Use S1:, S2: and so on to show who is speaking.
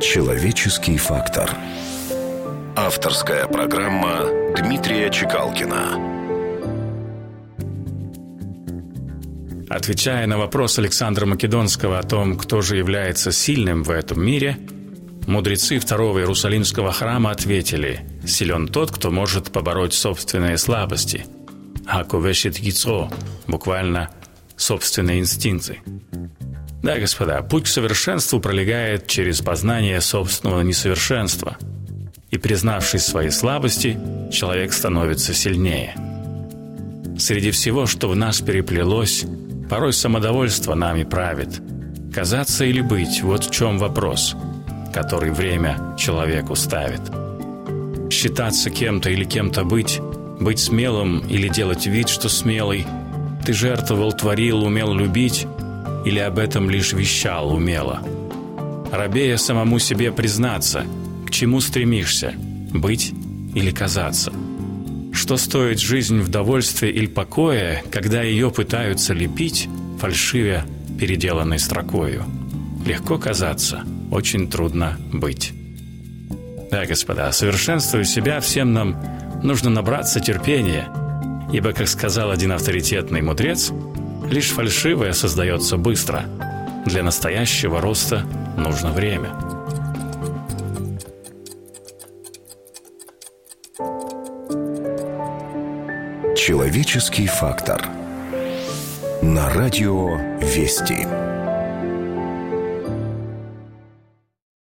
S1: Человеческий фактор. Авторская программа Дмитрия Чекалкина.
S2: Отвечая на вопрос Александра Македонского о том, кто же является сильным в этом мире, мудрецы второго Иерусалимского храма ответили «Силен тот, кто может побороть собственные слабости». «Хаковешит яйцо» – буквально «собственные инстинкты». Да, господа, путь к совершенству пролегает через познание собственного несовершенства. И признавшись свои слабости, человек становится сильнее. Среди всего, что в нас переплелось, порой самодовольство нами правит. Казаться или быть – вот в чем вопрос, который время человеку ставит. Считаться кем-то или кем-то быть, быть смелым или делать вид, что смелый – ты жертвовал, творил, умел любить – или об этом лишь вещал умело? Рабея самому себе признаться, к чему стремишься – быть или казаться? Что стоит жизнь в довольстве или покое, когда ее пытаются лепить, фальшивя переделанной строкою? Легко казаться, очень трудно быть. Да, господа, совершенствуя себя, всем нам нужно набраться терпения, ибо, как сказал один авторитетный мудрец – Лишь фальшивое создается быстро. Для настоящего роста нужно время.
S1: Человеческий фактор. На радио «Вести».